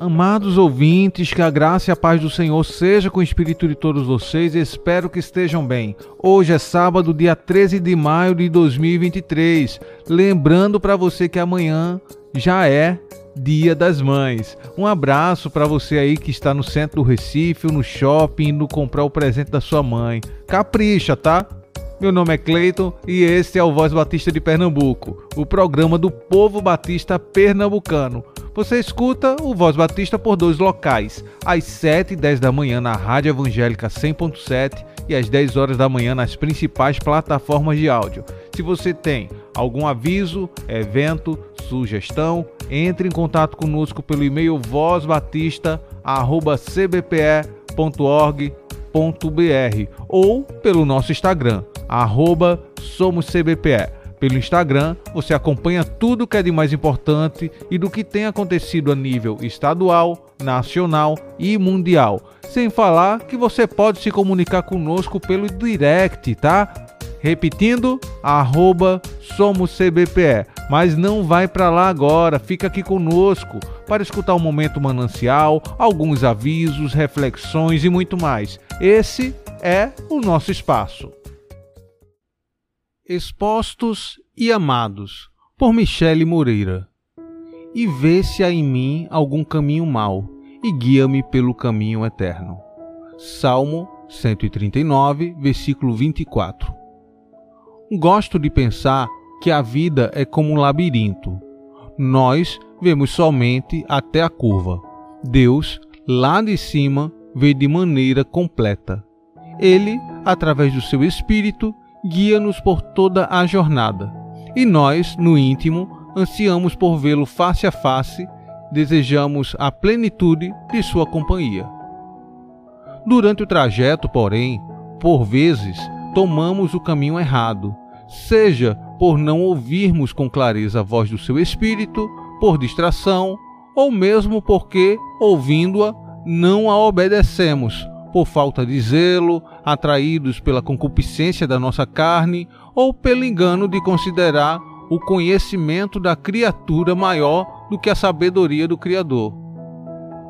Amados ouvintes, que a graça e a paz do Senhor seja com o espírito de todos vocês. Espero que estejam bem. Hoje é sábado, dia 13 de maio de 2023. Lembrando para você que amanhã já é Dia das Mães. Um abraço para você aí que está no centro do Recife, no shopping, indo comprar o presente da sua mãe. Capricha, tá? Meu nome é Cleiton e este é o Voz Batista de Pernambuco, o programa do povo batista pernambucano. Você escuta o Voz Batista por dois locais, às 7 e 10 da manhã na Rádio Evangélica 100.7 e às 10 horas da manhã nas principais plataformas de áudio. Se você tem algum aviso, evento, sugestão, entre em contato conosco pelo e-mail vozbatista.cbpe.org.br ou pelo nosso Instagram, arroba SomosCBPE. Pelo Instagram, você acompanha tudo o que é de mais importante e do que tem acontecido a nível estadual, nacional e mundial. Sem falar que você pode se comunicar conosco pelo direct, tá? Repetindo, arroba SomosCBPE. Mas não vai para lá agora, fica aqui conosco para escutar o Momento Manancial, alguns avisos, reflexões e muito mais. Esse é o nosso espaço. Expostos e Amados, por Michele Moreira. E vê se há em mim algum caminho mau, e guia-me pelo caminho eterno. Salmo 139, versículo 24. Gosto de pensar que a vida é como um labirinto. Nós vemos somente até a curva. Deus, lá de cima, vê de maneira completa. Ele, através do seu Espírito, guia-nos por toda a jornada. E nós, no íntimo, ansiamos por vê-lo face a face, desejamos a plenitude de sua companhia. Durante o trajeto, porém, por vezes, tomamos o caminho errado, seja por não ouvirmos com clareza a voz do seu espírito, por distração, ou mesmo porque, ouvindo-a, não a obedecemos, por falta de zelo, atraídos pela concupiscência da nossa carne ou pelo engano de considerar o conhecimento da criatura maior do que a sabedoria do Criador.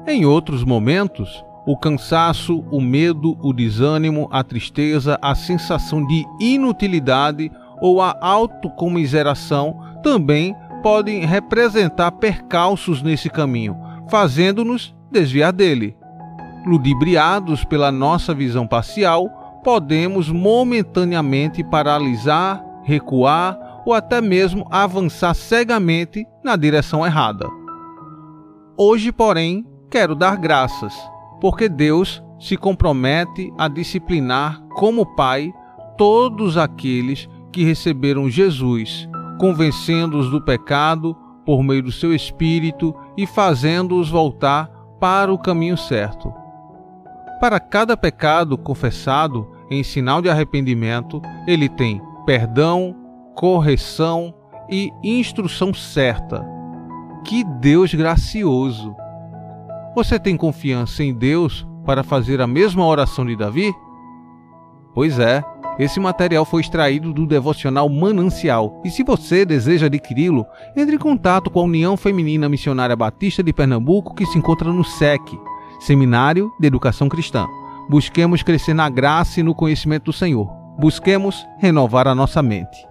Em outros momentos, o cansaço, o medo, o desânimo, a tristeza, a sensação de inutilidade ou a autocomiseração também podem representar percalços nesse caminho, fazendo-nos desviar dele ludibriados pela nossa visão parcial, podemos momentaneamente paralisar, recuar ou até mesmo avançar cegamente na direção errada. Hoje, porém, quero dar graças, porque Deus se compromete a disciplinar como Pai todos aqueles que receberam Jesus, convencendo-os do pecado por meio do seu Espírito e fazendo-os voltar para o caminho certo. Para cada pecado confessado em sinal de arrependimento, ele tem perdão, correção e instrução certa. Que Deus gracioso! Você tem confiança em Deus para fazer a mesma oração de Davi? Pois é, esse material foi extraído do devocional Manancial. E se você deseja adquiri-lo, entre em contato com a União Feminina Missionária Batista de Pernambuco, que se encontra no SEC Seminário de Educação Cristã. Busquemos crescer na graça e no conhecimento do Senhor. Busquemos renovar a nossa mente.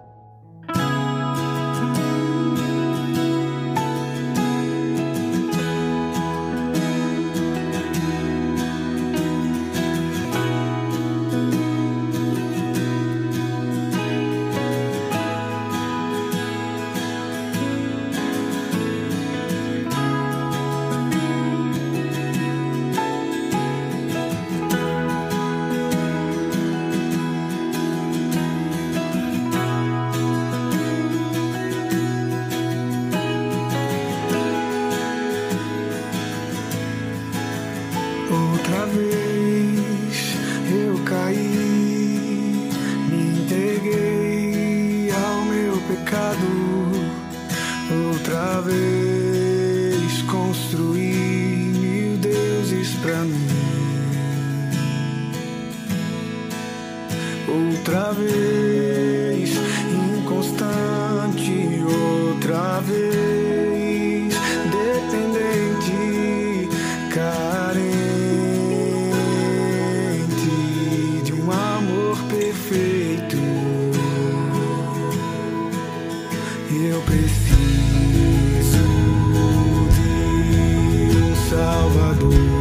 Voz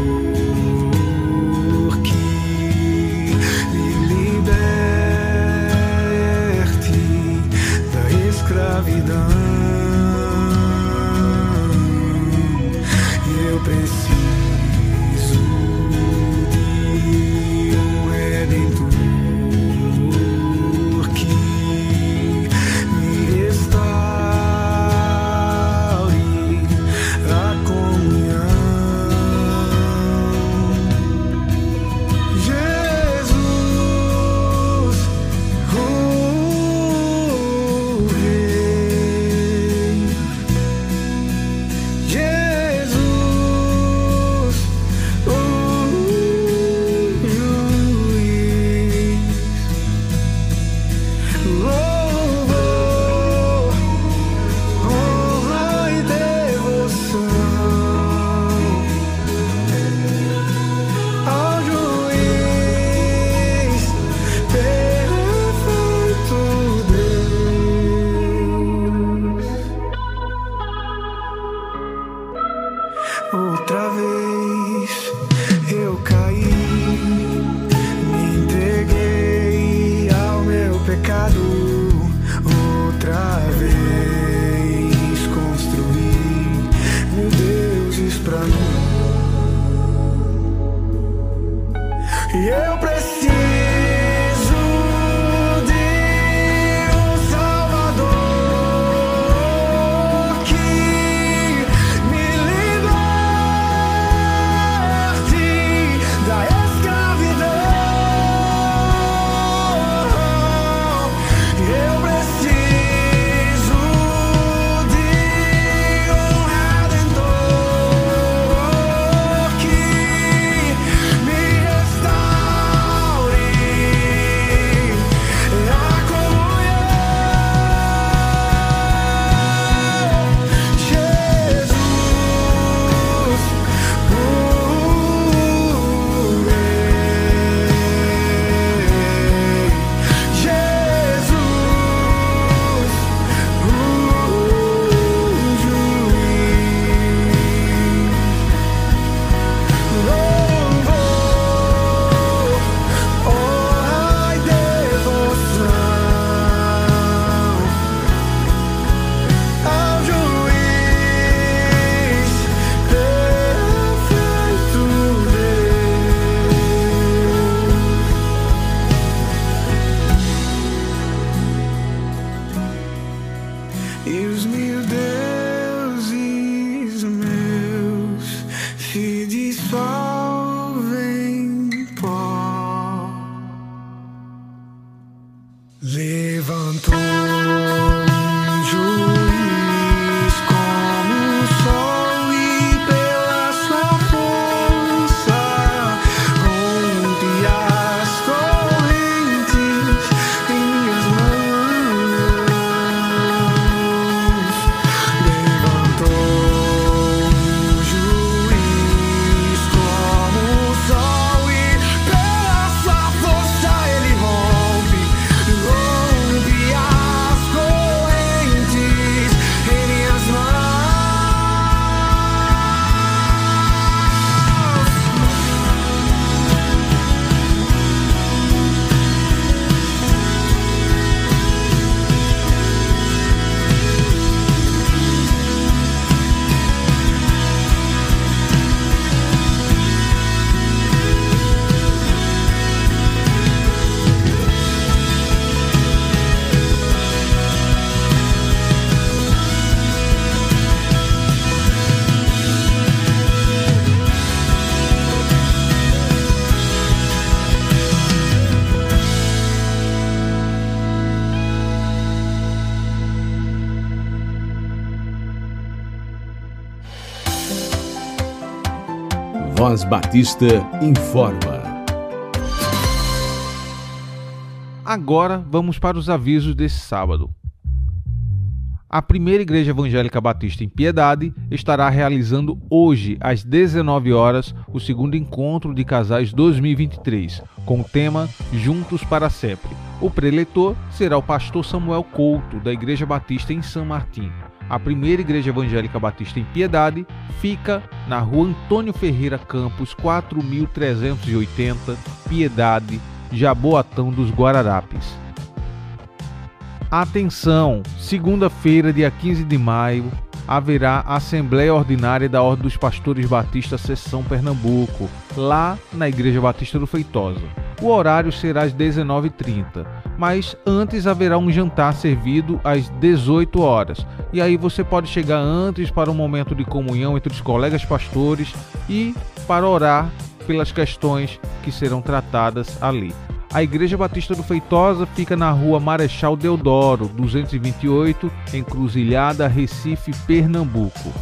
Batista informa. Agora vamos para os avisos desse sábado. A primeira Igreja Evangélica Batista em Piedade estará realizando hoje, às 19 horas, o segundo encontro de casais 2023, com o tema Juntos para Sempre. O preletor será o pastor Samuel Couto, da Igreja Batista em São Martim. A primeira Igreja Evangélica Batista em Piedade fica na rua Antônio Ferreira Campos, 4380, Piedade, Jaboatão dos Guararapes. Atenção! Segunda-feira, dia 15 de maio, haverá Assembleia Ordinária da Ordem dos Pastores Batistas Seção Pernambuco, lá na Igreja Batista do Feitosa. O horário será às 19h30, mas antes haverá um jantar servido às 18 horas. E aí você pode chegar antes para um momento de comunhão entre os colegas pastores e para orar pelas questões que serão tratadas ali. A Igreja Batista do Feitosa fica na rua Marechal Deodoro, 228, Encruzilhada, Recife, Pernambuco.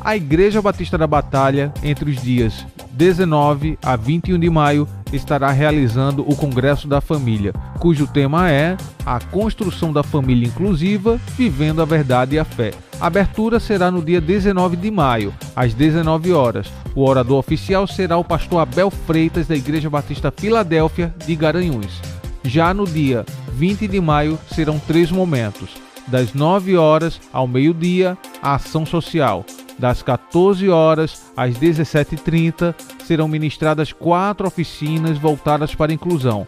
A Igreja Batista da Batalha, entre os dias 19 a 21 de maio, estará realizando o Congresso da Família, cujo tema é A Construção da Família Inclusiva, Vivendo a Verdade e a Fé. A abertura será no dia 19 de maio, às 19 horas. O orador oficial será o pastor Abel Freitas, da Igreja Batista Filadélfia de Garanhuns. Já no dia 20 de maio serão três momentos: das 9 horas ao meio-dia, a ação social. Das 14 horas às 17h30 serão ministradas quatro oficinas voltadas para a inclusão.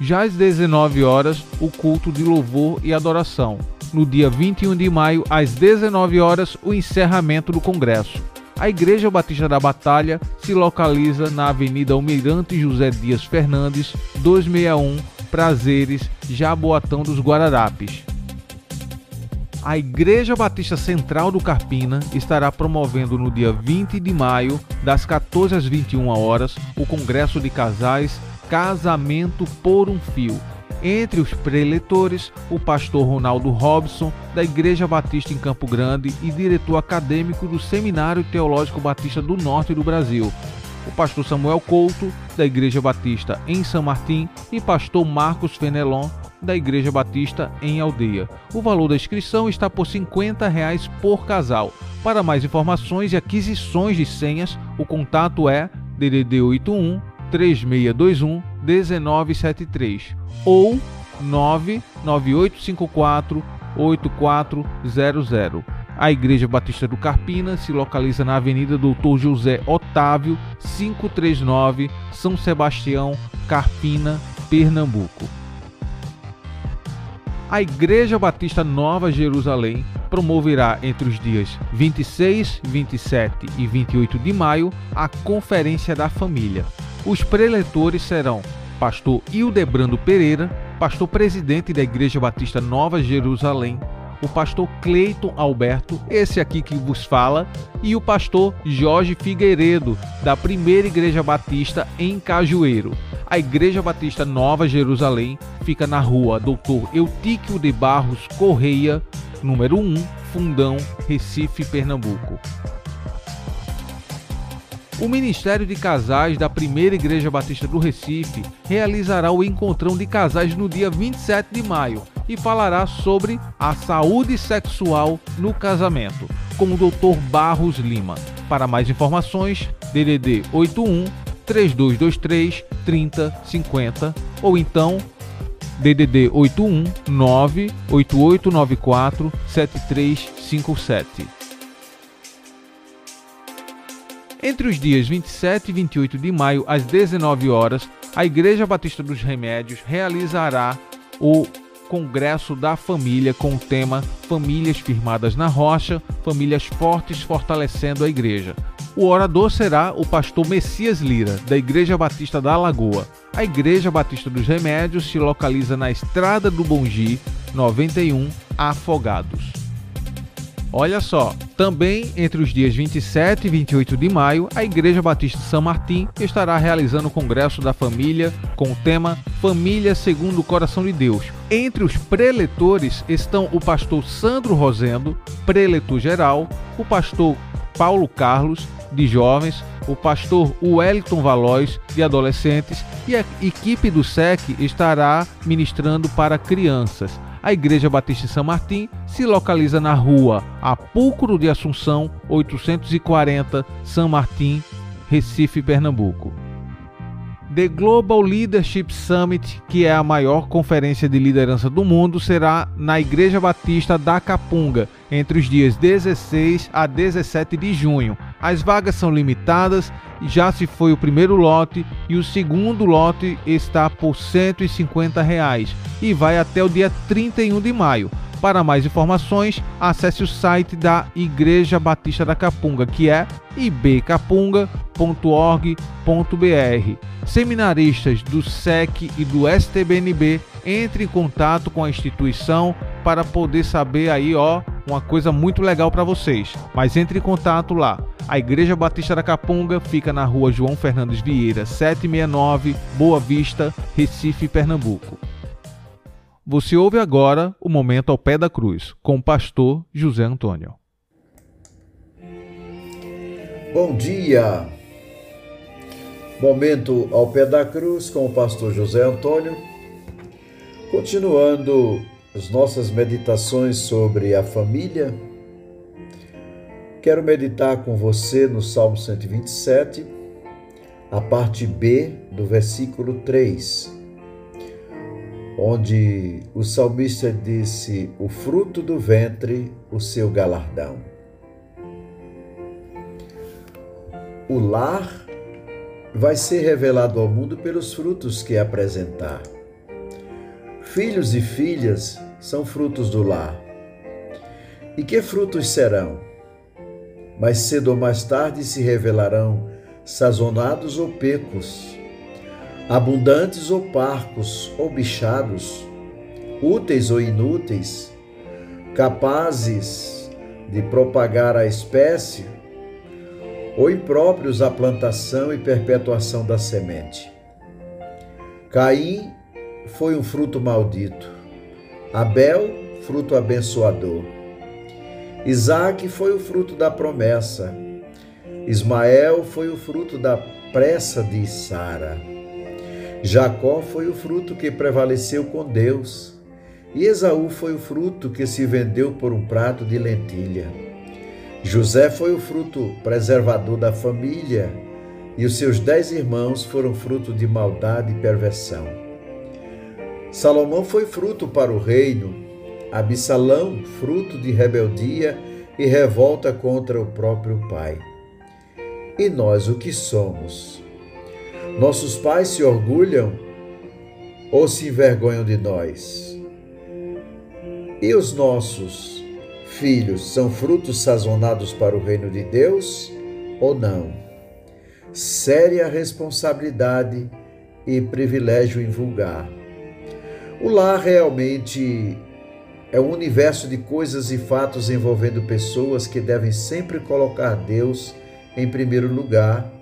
Já às 19 horas, o culto de louvor e adoração. No dia 21 de maio, às 19 horas, o encerramento do congresso. A Igreja Batista da Batalha se localiza na Avenida Almirante José Dias Fernandes, 261, Prazeres, Jaboatão dos Guararapes. A Igreja Batista Central do Carpina estará promovendo no dia 20 de maio, das 14 às 21 horas, o Congresso de Casais Casamento por um Fio. Entre os preletores, o pastor Ronaldo Robson, da Igreja Batista em Campo Grande e diretor acadêmico do Seminário Teológico Batista do Norte do Brasil, o pastor Samuel Couto, da Igreja Batista em São Martim, e pastor Marcos Fenelon, da Igreja Batista em Aldeia. O valor da inscrição está por 50 reais por casal. Para mais informações e aquisições de senhas, o contato é DDD 81 3621 1973 ou 99854 8400. A Igreja Batista do Carpina se localiza na Avenida Doutor José Otávio, 539, São Sebastião, Carpina, Pernambuco. A Igreja Batista Nova Jerusalém promoverá entre os dias 26, 27 e 28 de maio a Conferência da Família. Os preletores serão Pastor Hildebrando Pereira, pastor presidente da Igreja Batista Nova Jerusalém, o pastor Cleiton Alberto, esse aqui que vos fala, e o pastor Jorge Figueiredo, da Primeira Igreja Batista em Cajueiro. A Igreja Batista Nova Jerusalém fica na rua Doutor Eutíquio de Barros Correia, número 1, Fundão, Recife, Pernambuco. O Ministério de Casais da Primeira Igreja Batista do Recife realizará o encontrão de casais no dia 27 de maio e falará sobre a saúde sexual no casamento, com o Dr. Barros Lima. Para mais informações, DDD 81 3223 3050 ou então DDD 81 98894 7357. Entre os dias 27 e 28 de maio, às 19 horas, a Igreja Batista dos Remédios realizará o Congresso da Família com o tema Famílias Firmadas na Rocha, Famílias Fortes Fortalecendo a Igreja. O orador será o pastor Messias Lira, da Igreja Batista da Lagoa. A Igreja Batista dos Remédios se localiza na Estrada do Bongi, 91, Afogados. Olha só, também entre os dias 27 e 28 de maio, a Igreja Batista São Martim estará realizando o Congresso da Família com o tema Família segundo o Coração de Deus. Entre os preletores estão o pastor Sandro Rosendo, preletor geral, o pastor Paulo Carlos, de jovens, o pastor Wellington Valois, de adolescentes, e a equipe do SEC estará ministrando para crianças. A Igreja Batista São Martim se localiza na rua Apúlcro de Assunção, 840, São Martim, Recife, Pernambuco. The Global Leadership Summit, que é a maior conferência de liderança do mundo, será na Igreja Batista da Capunga, entre os dias 16 a 17 de junho. As vagas são limitadas, já se foi o primeiro lote e o segundo lote está por 150 reais, e vai até o dia 31 de maio. Para mais informações, acesse o site da Igreja Batista da Capunga, que é ibcapunga.org.br. Seminaristas do SEC e do STBNB entre em contato com a instituição para poder saber aí, ó, uma coisa muito legal para vocês. Mas entre em contato lá. A Igreja Batista da Capunga fica na rua João Fernandes Vieira, 769, Boa Vista, Recife, Pernambuco. Você ouve agora o Momento ao Pé da Cruz, com o pastor José Antônio. Bom dia! Momento ao Pé da Cruz com o pastor José Antônio. Continuando as nossas meditações sobre a família, quero meditar com você no Salmo 127, a parte B do versículo 3 onde o salmista disse: O fruto do ventre, o seu galardão. O lar vai ser revelado ao mundo pelos frutos que apresentar. Filhos e filhas são frutos do lar. E que frutos serão? Mais cedo ou mais tarde se revelarão sazonados ou pecos abundantes ou parcos ou bichados, úteis ou inúteis, capazes de propagar a espécie ou impróprios à plantação e perpetuação da semente. Caim foi um fruto maldito, Abel, fruto abençoador. Isaac foi o fruto da promessa, Ismael foi o fruto da pressa de Sara. Jacó foi o fruto que prevaleceu com Deus, e Esaú foi o fruto que se vendeu por um prato de lentilha. José foi o fruto preservador da família, e os seus dez irmãos foram fruto de maldade e perversão. Salomão foi fruto para o reino, Absalão, fruto de rebeldia e revolta contra o próprio pai. E nós o que somos? Nossos pais se orgulham ou se envergonham de nós? E os nossos filhos são frutos sazonados para o reino de Deus ou não? Séria responsabilidade e privilégio invulgar. O lar realmente é um universo de coisas e fatos envolvendo pessoas que devem sempre colocar Deus em primeiro lugar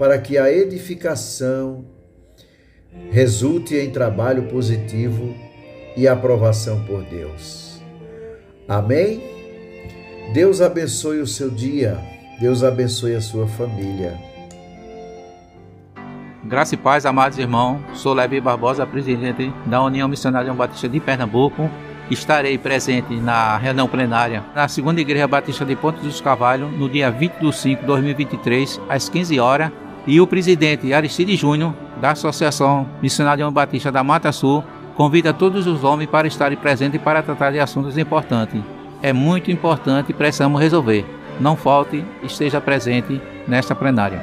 para que a edificação resulte em trabalho positivo e aprovação por Deus. Amém? Deus abençoe o seu dia, Deus abençoe a sua família. Graça e paz, amados irmãos. Sou Levi Barbosa, presidente da União Missionária Batista de Pernambuco. Estarei presente na reunião plenária na segunda Igreja Batista de Ponte dos Cavalhos no dia 20 de 5 de 2023, às 15 horas, e o presidente Aristide Júnior, da Associação Missionária Batista da Mata Sul, convida todos os homens para estarem presentes para tratar de assuntos importantes. É muito importante e precisamos resolver. Não falte, esteja presente nesta plenária.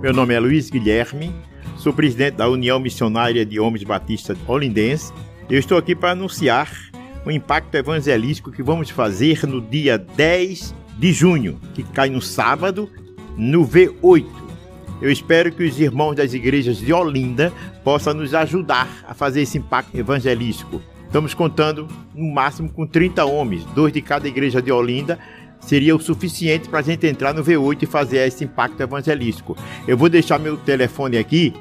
Meu nome é Luiz Guilherme, sou presidente da União Missionária de Homens Batistas Olindense. Eu estou aqui para anunciar o impacto evangelístico que vamos fazer no dia 10 de junho, que cai no sábado, no V8. Eu espero que os irmãos das igrejas de Olinda possam nos ajudar a fazer esse impacto evangelístico. Estamos contando no máximo com 30 homens, dois de cada igreja de Olinda, seria o suficiente para a gente entrar no V8 e fazer esse impacto evangelístico. Eu vou deixar meu telefone aqui,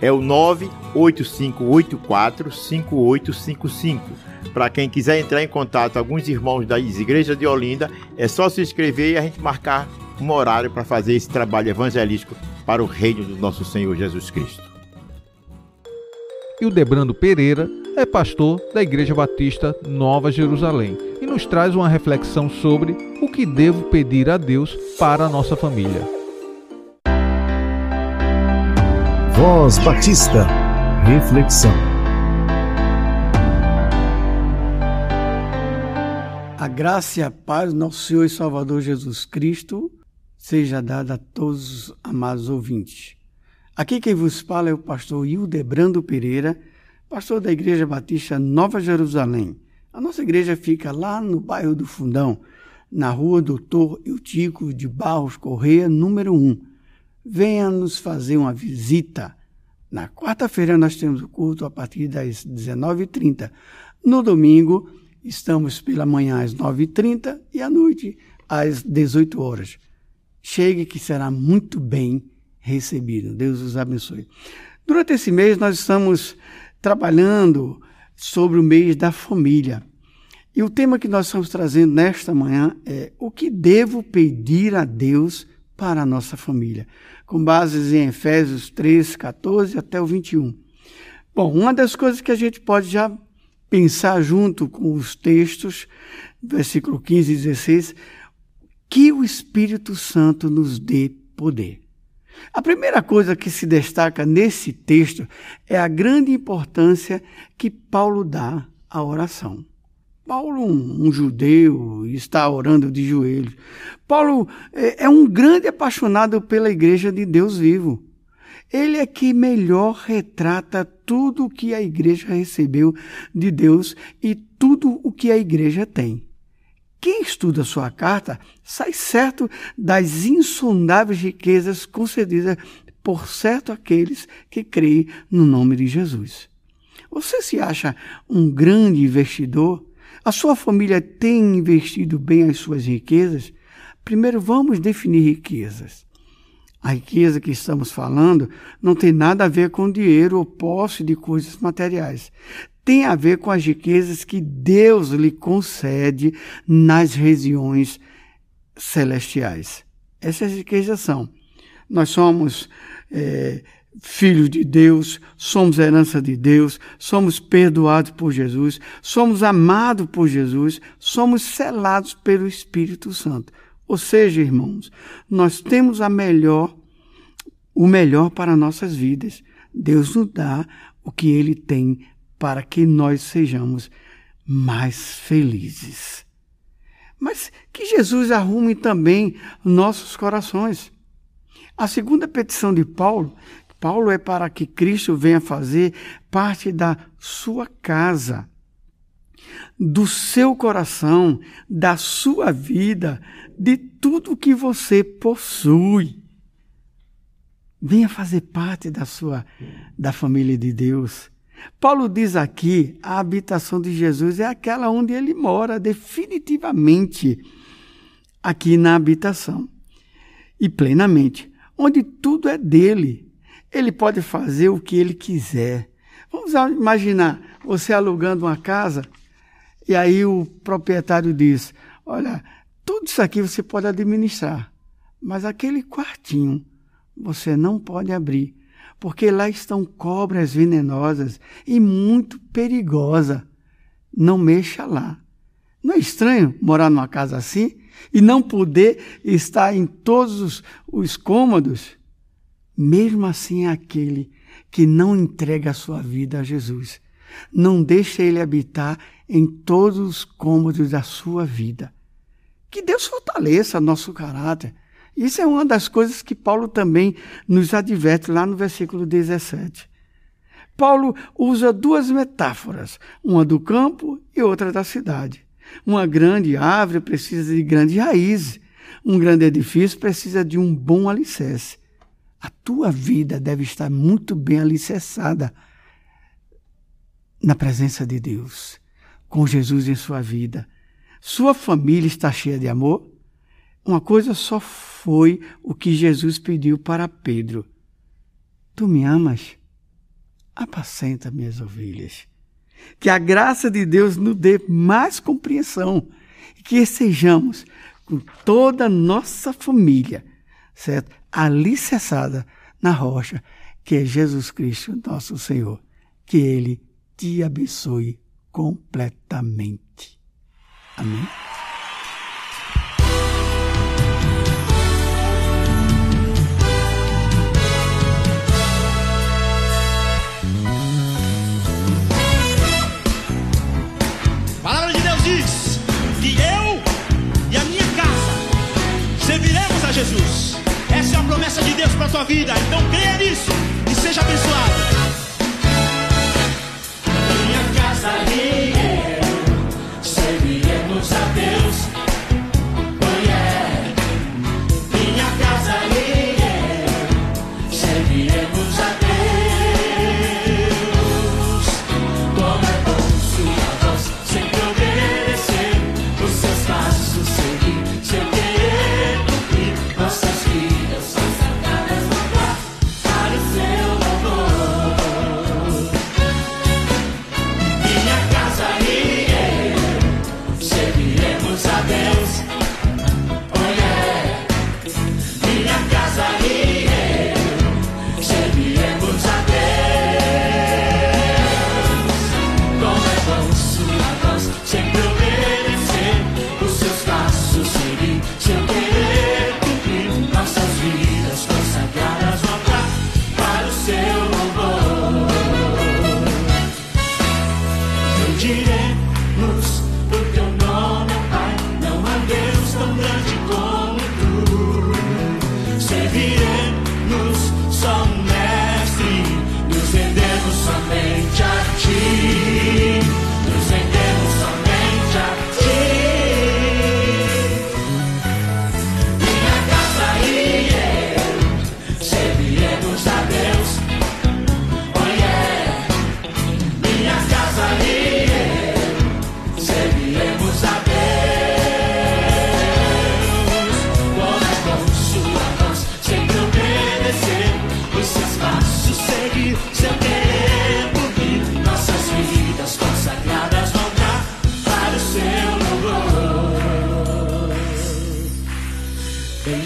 é o 98584 5855 para quem quiser entrar em contato, alguns irmãos das igrejas de Olinda, é só se inscrever e a gente marcar um horário para fazer esse trabalho evangelístico para o reino do nosso Senhor Jesus Cristo. Hildebrando Pereira é pastor da Igreja Batista Nova Jerusalém e nos traz uma reflexão sobre o que devo pedir a Deus para a nossa família. Voz Batista. Reflexão. A graça e a paz do nosso Senhor e Salvador Jesus Cristo seja dada a todos os amados ouvintes. Aqui quem vos fala é o pastor Hildebrando Pereira, pastor da Igreja Batista Nova Jerusalém. A nossa igreja fica lá no bairro do Fundão, na rua Doutor Eutico de Barros Correia, número 1. Venha nos fazer uma visita. Na quarta-feira nós temos o culto a partir das 19h30. No domingo, estamos pela manhã às 9h30 e à noite às 18 horas. Chegue que será muito bem recebido. Deus os abençoe. Durante esse mês, nós estamos trabalhando sobre o mês da família. E o tema que nós estamos trazendo nesta manhã é o que devo pedir a Deus para a nossa família, com bases em Efésios 3, 14 até o 21. Bom, uma das coisas que a gente pode já pensar junto com os textos, versículo 15 e 16, que o Espírito Santo nos dê poder. A primeira coisa que se destaca nesse texto é a grande importância que Paulo dá à oração. Paulo, um, um judeu, está orando de joelhos. Paulo é, é um grande apaixonado pela igreja de Deus vivo. Ele é que melhor retrata tudo o que a igreja recebeu de Deus e tudo o que a igreja tem. Quem estuda sua carta sai certo das insondáveis riquezas concedidas por certo aqueles que creem no nome de Jesus. Você se acha um grande investidor? A sua família tem investido bem as suas riquezas? Primeiro, vamos definir riquezas. A riqueza que estamos falando não tem nada a ver com dinheiro ou posse de coisas materiais tem a ver com as riquezas que Deus lhe concede nas regiões celestiais. Essas riquezas são: nós somos é, filhos de Deus, somos herança de Deus, somos perdoados por Jesus, somos amados por Jesus, somos selados pelo Espírito Santo. Ou seja, irmãos, nós temos a melhor, o melhor para nossas vidas. Deus nos dá o que Ele tem para que nós sejamos mais felizes. Mas que Jesus arrume também nossos corações. A segunda petição de Paulo, Paulo é para que Cristo venha fazer parte da sua casa, do seu coração, da sua vida, de tudo que você possui. Venha fazer parte da sua da família de Deus. Paulo diz aqui: a habitação de Jesus é aquela onde ele mora, definitivamente, aqui na habitação. E plenamente, onde tudo é dele. Ele pode fazer o que ele quiser. Vamos imaginar você alugando uma casa e aí o proprietário diz: Olha, tudo isso aqui você pode administrar, mas aquele quartinho você não pode abrir porque lá estão cobras venenosas e muito perigosa. Não mexa lá. Não é estranho morar numa casa assim e não poder estar em todos os, os cômodos? Mesmo assim, aquele que não entrega a sua vida a Jesus, não deixa ele habitar em todos os cômodos da sua vida. Que Deus fortaleça nosso caráter isso é uma das coisas que Paulo também nos adverte lá no versículo 17. Paulo usa duas metáforas, uma do campo e outra da cidade. Uma grande árvore precisa de grandes raízes, um grande edifício precisa de um bom alicerce. A tua vida deve estar muito bem alicerçada na presença de Deus, com Jesus em sua vida. Sua família está cheia de amor? Uma coisa só foi o que Jesus pediu para Pedro: Tu me amas? Apacenta minhas ovelhas. Que a graça de Deus nos dê mais compreensão e que sejamos com toda a nossa família, certo? alicerçada na rocha, que é Jesus Cristo, nosso Senhor. Que Ele te abençoe completamente. Amém? promessa de Deus para a tua vida. Então creia nisso e seja abençoado.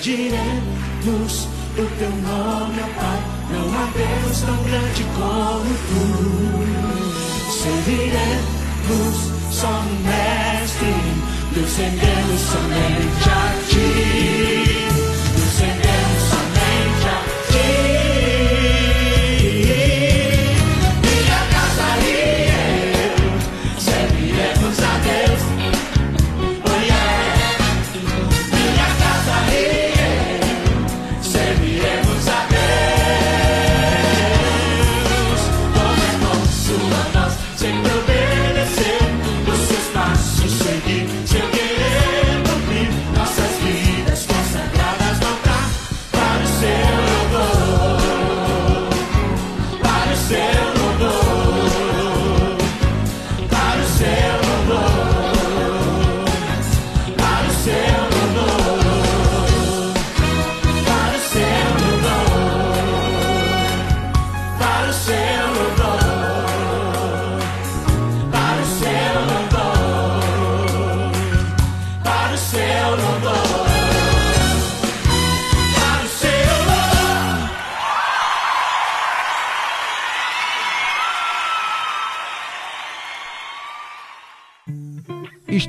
diremos o teu nome, ó Pai. Não há Deus tão grande como tu. Serviremos só um mestre, é Deus somente a ti.